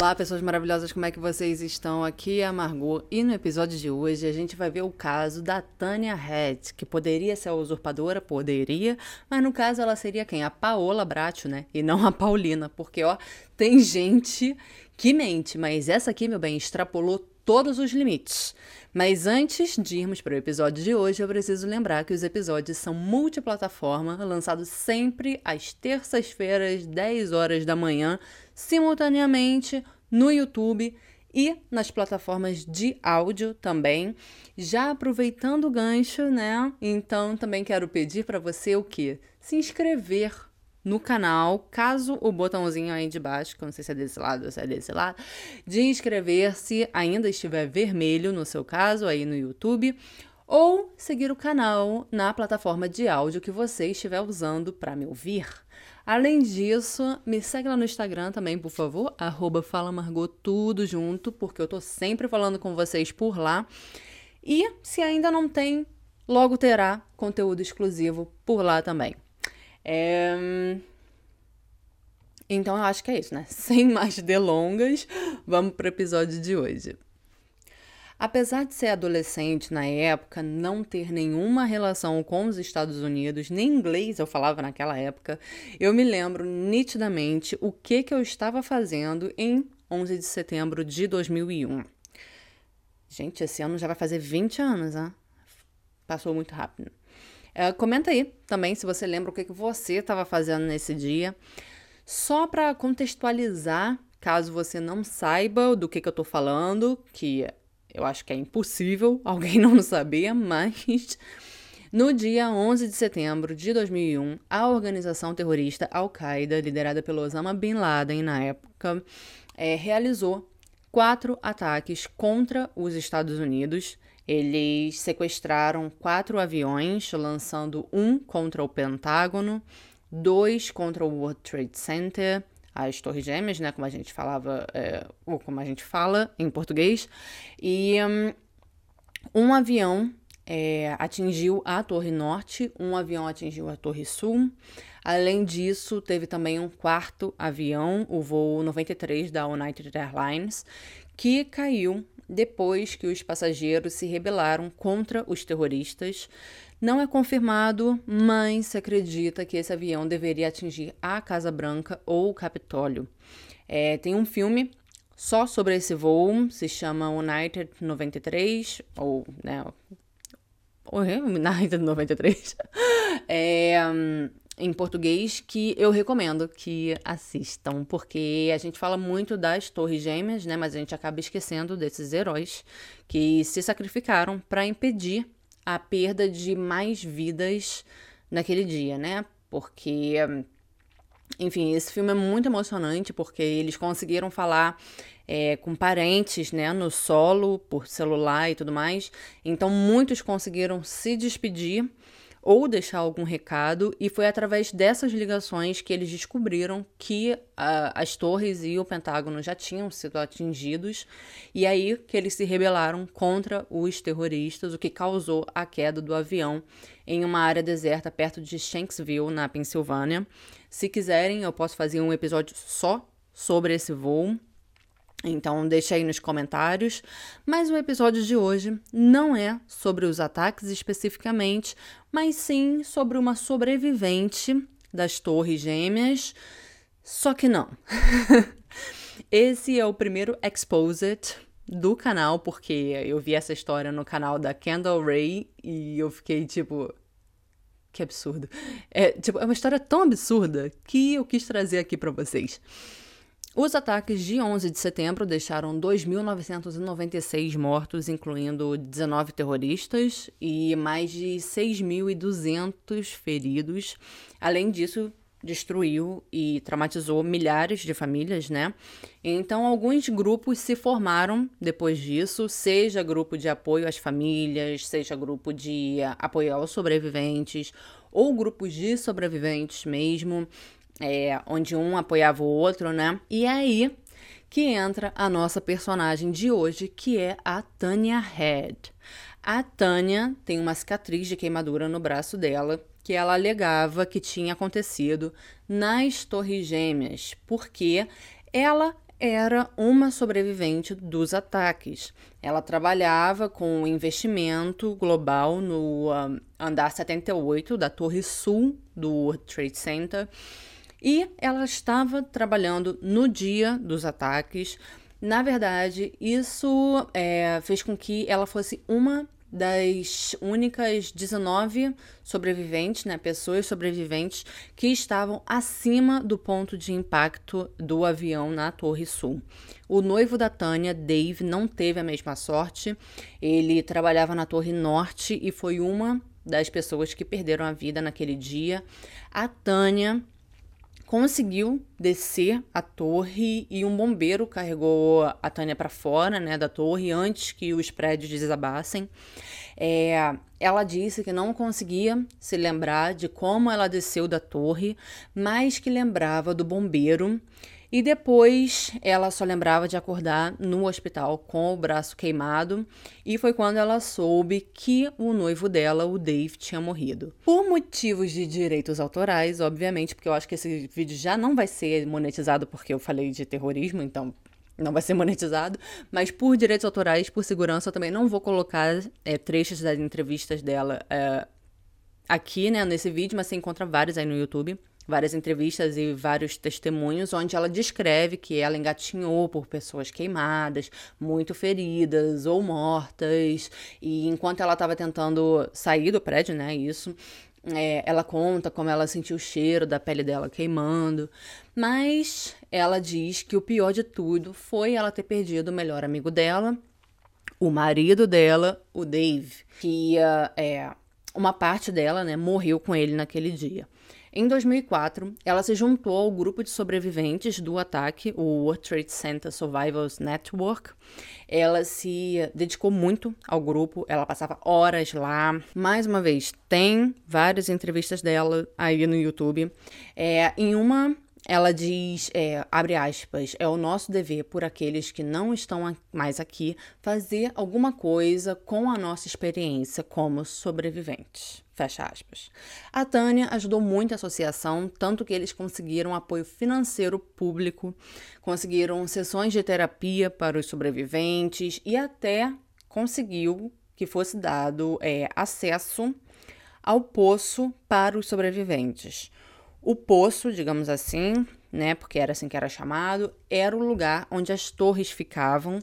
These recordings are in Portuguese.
Olá, pessoas maravilhosas, como é que vocês estão? Aqui é a Margot e no episódio de hoje a gente vai ver o caso da Tânia Head, que poderia ser a usurpadora, poderia, mas no caso ela seria quem? A Paola Bracho, né? E não a Paulina, porque ó, tem gente que mente, mas essa aqui, meu bem, extrapolou todos os limites. Mas antes de irmos para o episódio de hoje, eu preciso lembrar que os episódios são multiplataforma, lançados sempre às terças-feiras, 10 horas da manhã, simultaneamente no YouTube e nas plataformas de áudio também. Já aproveitando o gancho, né? Então também quero pedir para você o que? Se inscrever no canal, caso o botãozinho aí de baixo, que eu não sei se é desse lado ou se é desse lado, de inscrever-se ainda estiver vermelho no seu caso aí no YouTube, ou seguir o canal na plataforma de áudio que você estiver usando para me ouvir. Além disso, me segue lá no Instagram também, por favor, arroba Fala Margot, tudo junto, porque eu tô sempre falando com vocês por lá. E se ainda não tem, logo terá conteúdo exclusivo por lá também. É... Então eu acho que é isso, né? Sem mais delongas, vamos para o episódio de hoje. Apesar de ser adolescente na época, não ter nenhuma relação com os Estados Unidos, nem inglês eu falava naquela época, eu me lembro nitidamente o que, que eu estava fazendo em 11 de setembro de 2001. Gente, esse ano já vai fazer 20 anos, né? Passou muito rápido. É, comenta aí também se você lembra o que, que você estava fazendo nesse dia. Só para contextualizar, caso você não saiba do que, que eu estou falando, que eu acho que é impossível alguém não saber, mas no dia 11 de setembro de 2001, a organização terrorista Al-Qaeda, liderada pelo Osama Bin Laden na época, é, realizou quatro ataques contra os Estados Unidos eles sequestraram quatro aviões, lançando um contra o Pentágono, dois contra o World Trade Center, as Torres Gêmeas, né, como a gente falava, é, ou como a gente fala em português, e um, um avião é, atingiu a Torre Norte, um avião atingiu a Torre Sul. Além disso, teve também um quarto avião, o voo 93 da United Airlines, que caiu depois que os passageiros se rebelaram contra os terroristas. Não é confirmado, mas se acredita que esse avião deveria atingir a Casa Branca ou o Capitólio. É, tem um filme só sobre esse voo, se chama United 93, ou, né, United 93. é, em português que eu recomendo que assistam, porque a gente fala muito das Torres Gêmeas, né, mas a gente acaba esquecendo desses heróis que se sacrificaram para impedir a perda de mais vidas naquele dia, né? Porque enfim, esse filme é muito emocionante porque eles conseguiram falar é, com parentes, né, no solo, por celular e tudo mais. Então, muitos conseguiram se despedir ou deixar algum recado, e foi através dessas ligações que eles descobriram que uh, as torres e o Pentágono já tinham sido atingidos, e aí que eles se rebelaram contra os terroristas, o que causou a queda do avião em uma área deserta perto de Shanksville, na Pensilvânia. Se quiserem, eu posso fazer um episódio só sobre esse voo. Então, deixe aí nos comentários. Mas o episódio de hoje não é sobre os ataques especificamente, mas sim sobre uma sobrevivente das Torres Gêmeas. Só que não. Esse é o primeiro Exposed do canal, porque eu vi essa história no canal da Kendall Ray e eu fiquei tipo. Que absurdo. É, tipo, é uma história tão absurda que eu quis trazer aqui para vocês. Os ataques de 11 de setembro deixaram 2.996 mortos, incluindo 19 terroristas, e mais de 6.200 feridos. Além disso, destruiu e traumatizou milhares de famílias, né? Então, alguns grupos se formaram depois disso, seja grupo de apoio às famílias, seja grupo de apoio aos sobreviventes, ou grupos de sobreviventes mesmo é, onde um apoiava o outro, né? E é aí que entra a nossa personagem de hoje, que é a Tanya Head. A Tanya tem uma cicatriz de queimadura no braço dela, que ela alegava que tinha acontecido nas Torres Gêmeas, porque ela era uma sobrevivente dos ataques. Ela trabalhava com investimento global no um, andar 78 da Torre Sul do World Trade Center e ela estava trabalhando no dia dos ataques. Na verdade, isso é, fez com que ela fosse uma das únicas 19 sobreviventes, né, pessoas sobreviventes que estavam acima do ponto de impacto do avião na Torre Sul. O noivo da Tânia, Dave, não teve a mesma sorte. Ele trabalhava na Torre Norte e foi uma das pessoas que perderam a vida naquele dia. A Tânia conseguiu descer a torre e um bombeiro carregou a Tânia para fora né, da torre antes que os prédios desabassem. É, ela disse que não conseguia se lembrar de como ela desceu da torre, mas que lembrava do bombeiro e depois ela só lembrava de acordar no hospital com o braço queimado, e foi quando ela soube que o noivo dela, o Dave, tinha morrido. Por motivos de direitos autorais, obviamente, porque eu acho que esse vídeo já não vai ser monetizado porque eu falei de terrorismo, então não vai ser monetizado, mas por direitos autorais, por segurança, eu também não vou colocar é, trechos das entrevistas dela é, aqui, né, nesse vídeo, mas você encontra vários aí no YouTube várias entrevistas e vários testemunhos onde ela descreve que ela engatinhou por pessoas queimadas, muito feridas ou mortas, e enquanto ela estava tentando sair do prédio, né, isso, é, ela conta como ela sentiu o cheiro da pele dela queimando, mas ela diz que o pior de tudo foi ela ter perdido o melhor amigo dela, o marido dela, o Dave, que é, uma parte dela, né, morreu com ele naquele dia. Em 2004, ela se juntou ao grupo de sobreviventes do ataque, o World Trade Center Survivors Network. Ela se dedicou muito ao grupo, ela passava horas lá. Mais uma vez, tem várias entrevistas dela aí no YouTube. É, em uma ela diz, é, abre aspas, é o nosso dever por aqueles que não estão mais aqui fazer alguma coisa com a nossa experiência como sobreviventes. Fecha aspas. A Tânia ajudou muito a associação, tanto que eles conseguiram apoio financeiro público, conseguiram sessões de terapia para os sobreviventes e até conseguiu que fosse dado é, acesso ao poço para os sobreviventes. O poço, digamos assim, né, porque era assim que era chamado, era o lugar onde as torres ficavam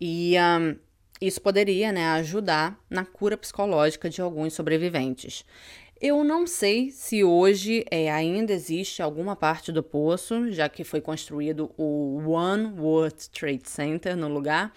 e um, isso poderia né, ajudar na cura psicológica de alguns sobreviventes. Eu não sei se hoje é, ainda existe alguma parte do poço, já que foi construído o One World Trade Center no lugar,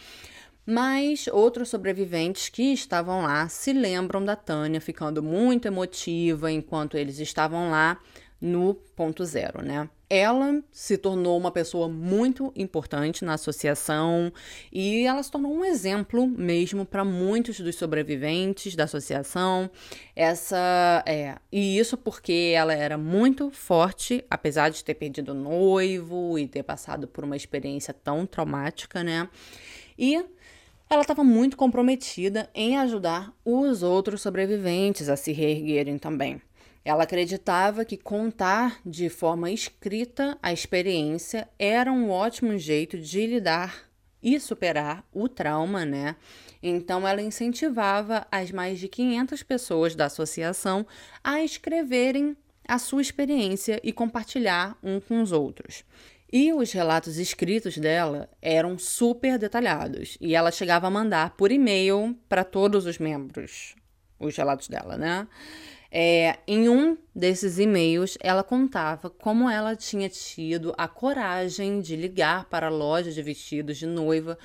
mas outros sobreviventes que estavam lá se lembram da Tânia ficando muito emotiva enquanto eles estavam lá no ponto zero, né? Ela se tornou uma pessoa muito importante na associação e ela se tornou um exemplo mesmo para muitos dos sobreviventes da associação. Essa é, e isso porque ela era muito forte, apesar de ter perdido o noivo e ter passado por uma experiência tão traumática, né? E ela estava muito comprometida em ajudar os outros sobreviventes a se reerguerem também. Ela acreditava que contar de forma escrita a experiência era um ótimo jeito de lidar e superar o trauma, né? Então ela incentivava as mais de 500 pessoas da associação a escreverem a sua experiência e compartilhar um com os outros. E os relatos escritos dela eram super detalhados e ela chegava a mandar por e-mail para todos os membros os relatos dela, né? É, em um desses e-mails, ela contava como ela tinha tido a coragem de ligar para a loja de vestidos de noiva,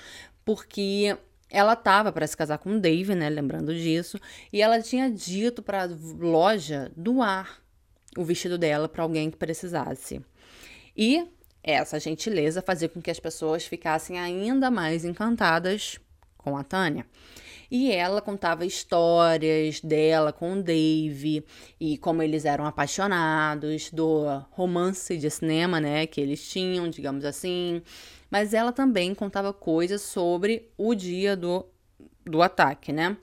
porque ela estava para se casar com o Dave, né? Lembrando disso, e ela tinha dito para a loja doar o vestido dela para alguém que precisasse. E essa gentileza fazia com que as pessoas ficassem ainda mais encantadas com a Tânia. E ela contava histórias dela com o Dave e como eles eram apaixonados, do romance de cinema, né, que eles tinham, digamos assim. Mas ela também contava coisas sobre o dia do, do ataque, né?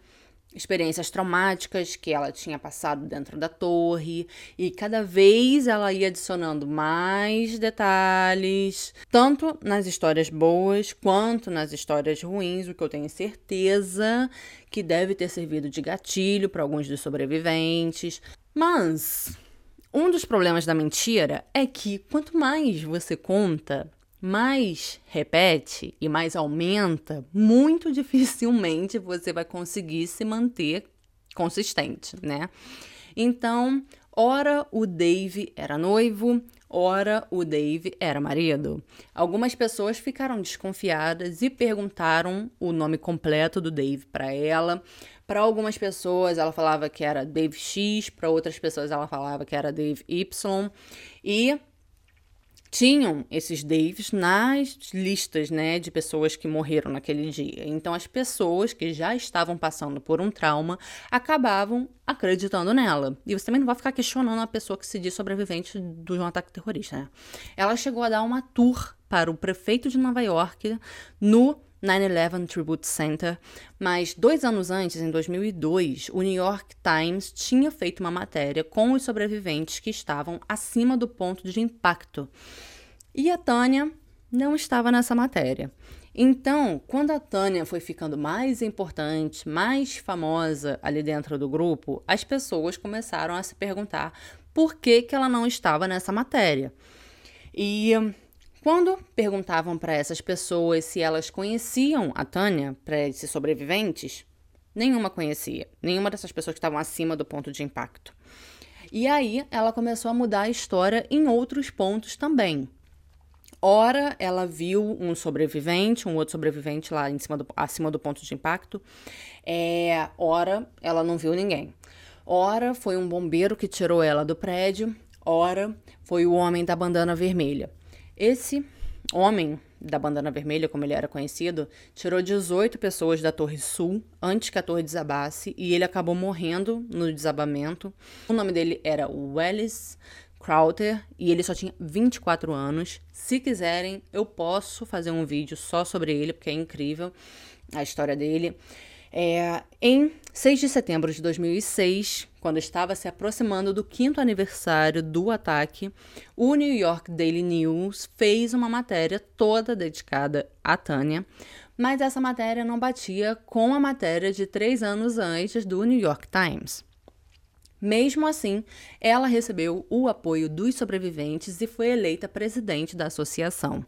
Experiências traumáticas que ela tinha passado dentro da torre e cada vez ela ia adicionando mais detalhes, tanto nas histórias boas quanto nas histórias ruins, o que eu tenho certeza que deve ter servido de gatilho para alguns dos sobreviventes. Mas um dos problemas da mentira é que quanto mais você conta, mais repete e mais aumenta, muito dificilmente você vai conseguir se manter consistente, né? Então, ora o Dave era noivo, ora o Dave era marido. Algumas pessoas ficaram desconfiadas e perguntaram o nome completo do Dave para ela. Para algumas pessoas ela falava que era Dave X, para outras pessoas ela falava que era Dave Y. E tinham esses Daves nas listas, né, de pessoas que morreram naquele dia. Então as pessoas que já estavam passando por um trauma acabavam acreditando nela. E você também não vai ficar questionando a pessoa que se diz sobrevivente de um ataque terrorista, né? Ela chegou a dar uma tour para o prefeito de Nova York no 9-11 Tribute Center, mas dois anos antes, em 2002, o New York Times tinha feito uma matéria com os sobreviventes que estavam acima do ponto de impacto. E a Tânia não estava nessa matéria. Então, quando a Tânia foi ficando mais importante, mais famosa ali dentro do grupo, as pessoas começaram a se perguntar por que, que ela não estava nessa matéria. E quando perguntavam para essas pessoas se elas conheciam a Tânia, para esses sobreviventes, nenhuma conhecia. Nenhuma dessas pessoas que estavam acima do ponto de impacto. E aí ela começou a mudar a história em outros pontos também. Ora, ela viu um sobrevivente, um outro sobrevivente lá em cima do, acima do ponto de impacto. É, ora, ela não viu ninguém. Ora, foi um bombeiro que tirou ela do prédio. Ora, foi o homem da bandana vermelha. Esse homem da bandana vermelha, como ele era conhecido, tirou 18 pessoas da Torre Sul antes que a torre desabasse e ele acabou morrendo no desabamento. O nome dele era Wellis Crowther e ele só tinha 24 anos. Se quiserem, eu posso fazer um vídeo só sobre ele, porque é incrível a história dele. É, em 6 de setembro de 2006, quando estava se aproximando do quinto aniversário do ataque, o New York Daily News fez uma matéria toda dedicada a Tânia, mas essa matéria não batia com a matéria de três anos antes do New York Times. Mesmo assim, ela recebeu o apoio dos sobreviventes e foi eleita presidente da associação.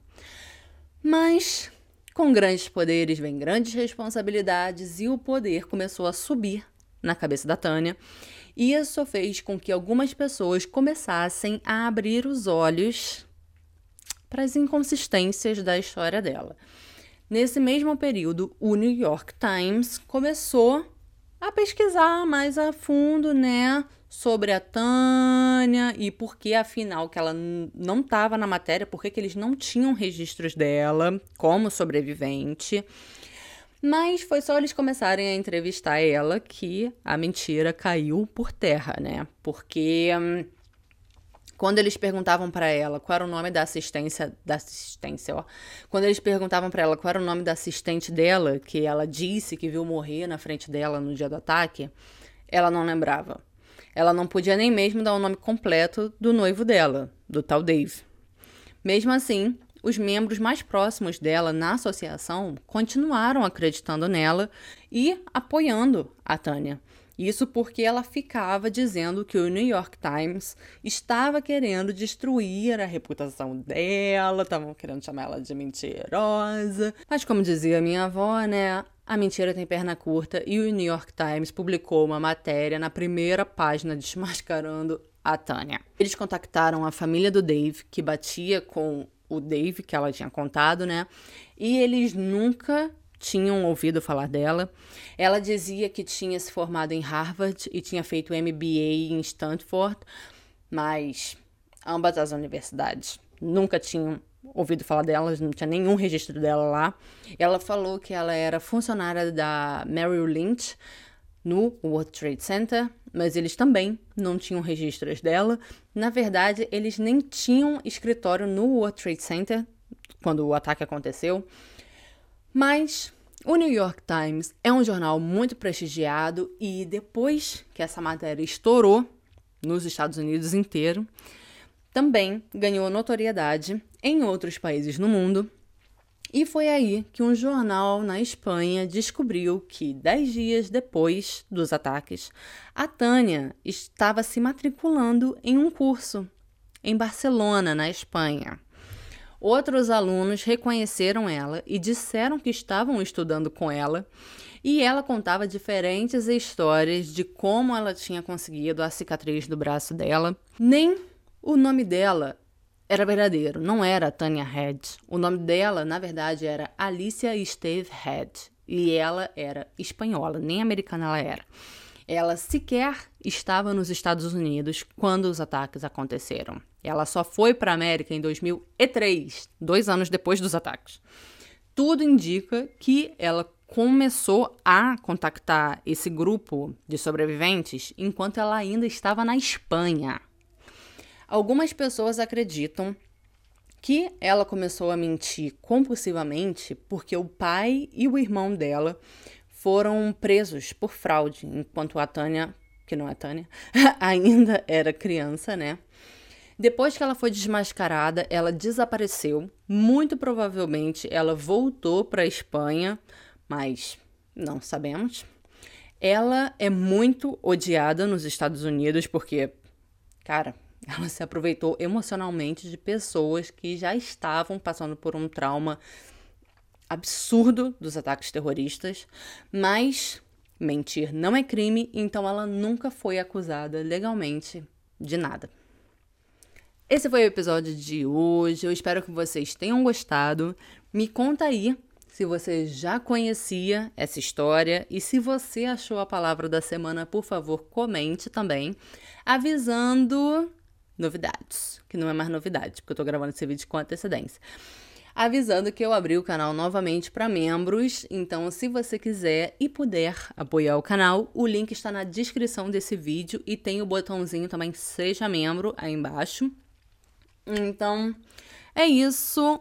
Mas com grandes poderes vem grandes responsabilidades e o poder começou a subir na cabeça da Tânia. E isso fez com que algumas pessoas começassem a abrir os olhos para as inconsistências da história dela. Nesse mesmo período, o New York Times começou a pesquisar mais a fundo, né, sobre a Tânia e por que, afinal, que ela não estava na matéria, por que eles não tinham registros dela como sobrevivente. Mas foi só eles começarem a entrevistar ela que a mentira caiu por terra, né? Porque hum, quando eles perguntavam para ela qual era o nome da assistência da assistência, ó. Quando eles perguntavam para ela qual era o nome da assistente dela, que ela disse que viu morrer na frente dela no dia do ataque, ela não lembrava. Ela não podia nem mesmo dar o nome completo do noivo dela, do tal Dave. Mesmo assim, os membros mais próximos dela na associação continuaram acreditando nela e apoiando a Tânia. Isso porque ela ficava dizendo que o New York Times estava querendo destruir a reputação dela, estavam querendo chamar ela de mentirosa. Mas, como dizia minha avó, né? A mentira tem perna curta e o New York Times publicou uma matéria na primeira página desmascarando a Tânia. Eles contactaram a família do Dave, que batia com o Dave, que ela tinha contado, né? E eles nunca tinham ouvido falar dela. Ela dizia que tinha se formado em Harvard e tinha feito MBA em Stanford, mas ambas as universidades nunca tinham ouvido falar dela, não tinha nenhum registro dela lá. Ela falou que ela era funcionária da Merrill Lynch no World Trade Center, mas eles também não tinham registros dela. Na verdade, eles nem tinham escritório no World Trade Center quando o ataque aconteceu. Mas O New York Times é um jornal muito prestigiado e depois que essa matéria estourou nos Estados Unidos inteiro, também ganhou notoriedade em outros países no mundo. E foi aí que um jornal na Espanha descobriu que, dez dias depois dos ataques, a Tânia estava se matriculando em um curso em Barcelona, na Espanha. Outros alunos reconheceram ela e disseram que estavam estudando com ela, e ela contava diferentes histórias de como ela tinha conseguido a cicatriz do braço dela. Nem o nome dela era verdadeiro, não era Tanya Head. O nome dela, na verdade, era Alicia Steve Head, e ela era espanhola, nem americana ela era. Ela sequer estava nos Estados Unidos quando os ataques aconteceram. Ela só foi para a América em 2003, dois anos depois dos ataques. Tudo indica que ela começou a contactar esse grupo de sobreviventes enquanto ela ainda estava na Espanha. Algumas pessoas acreditam que ela começou a mentir compulsivamente porque o pai e o irmão dela foram presos por fraude, enquanto a Tânia, que não é Tânia, ainda era criança, né? Depois que ela foi desmascarada, ela desapareceu. Muito provavelmente ela voltou para a Espanha, mas não sabemos. Ela é muito odiada nos Estados Unidos porque, cara, ela se aproveitou emocionalmente de pessoas que já estavam passando por um trauma absurdo dos ataques terroristas, mas mentir não é crime, então ela nunca foi acusada legalmente de nada. Esse foi o episódio de hoje. Eu espero que vocês tenham gostado. Me conta aí se você já conhecia essa história e se você achou a palavra da semana, por favor, comente também, avisando novidades, que não é mais novidade, porque eu tô gravando esse vídeo com antecedência avisando que eu abri o canal novamente para membros. Então, se você quiser e puder apoiar o canal, o link está na descrição desse vídeo e tem o botãozinho também Seja Membro aí embaixo. Então, é isso.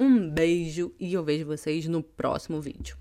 Um beijo e eu vejo vocês no próximo vídeo.